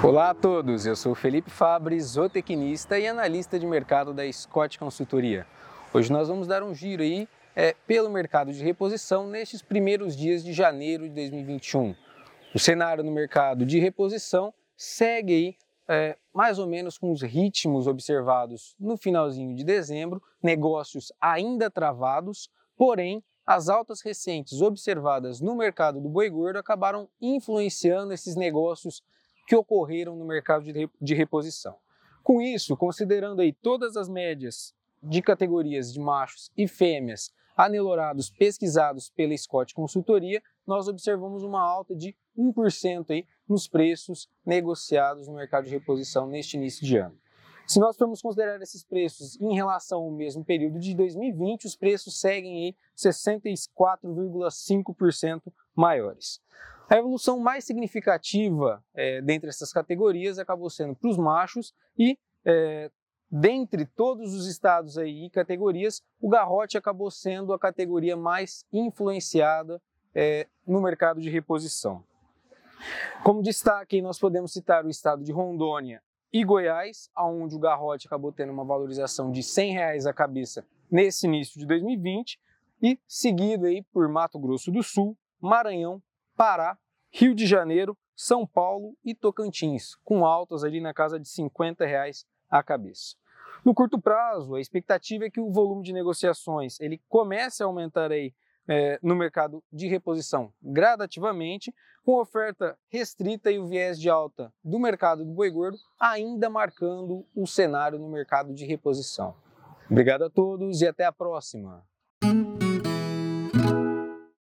Olá a todos, eu sou Felipe Fabre, zootecnista e analista de mercado da Scott Consultoria. Hoje nós vamos dar um giro aí é, pelo mercado de reposição nestes primeiros dias de janeiro de 2021. O cenário no mercado de reposição segue aí é, mais ou menos com os ritmos observados no finalzinho de dezembro, negócios ainda travados, porém as altas recentes observadas no mercado do boi gordo acabaram influenciando esses negócios que ocorreram no mercado de reposição. Com isso, considerando aí todas as médias de categorias de machos e fêmeas anelorados pesquisados pela Scott Consultoria, nós observamos uma alta de 1% aí nos preços negociados no mercado de reposição neste início de ano. Se nós formos considerar esses preços em relação ao mesmo período de 2020, os preços seguem 64,5% maiores. A evolução mais significativa é, dentre essas categorias acabou sendo para os machos e é, dentre todos os estados aí e categorias, o garrote acabou sendo a categoria mais influenciada é, no mercado de reposição. Como destaque, nós podemos citar o estado de Rondônia e Goiás, onde o garrote acabou tendo uma valorização de 100 reais a cabeça nesse início de 2020, e seguido aí por Mato Grosso do Sul, Maranhão, Pará, Rio de Janeiro, São Paulo e Tocantins, com altas ali na casa de 50 reais a cabeça. No curto prazo, a expectativa é que o volume de negociações ele comece a aumentar aí é, no mercado de reposição gradativamente, com oferta restrita e o viés de alta do mercado do boi gordo ainda marcando o cenário no mercado de reposição. Obrigado a todos e até a próxima!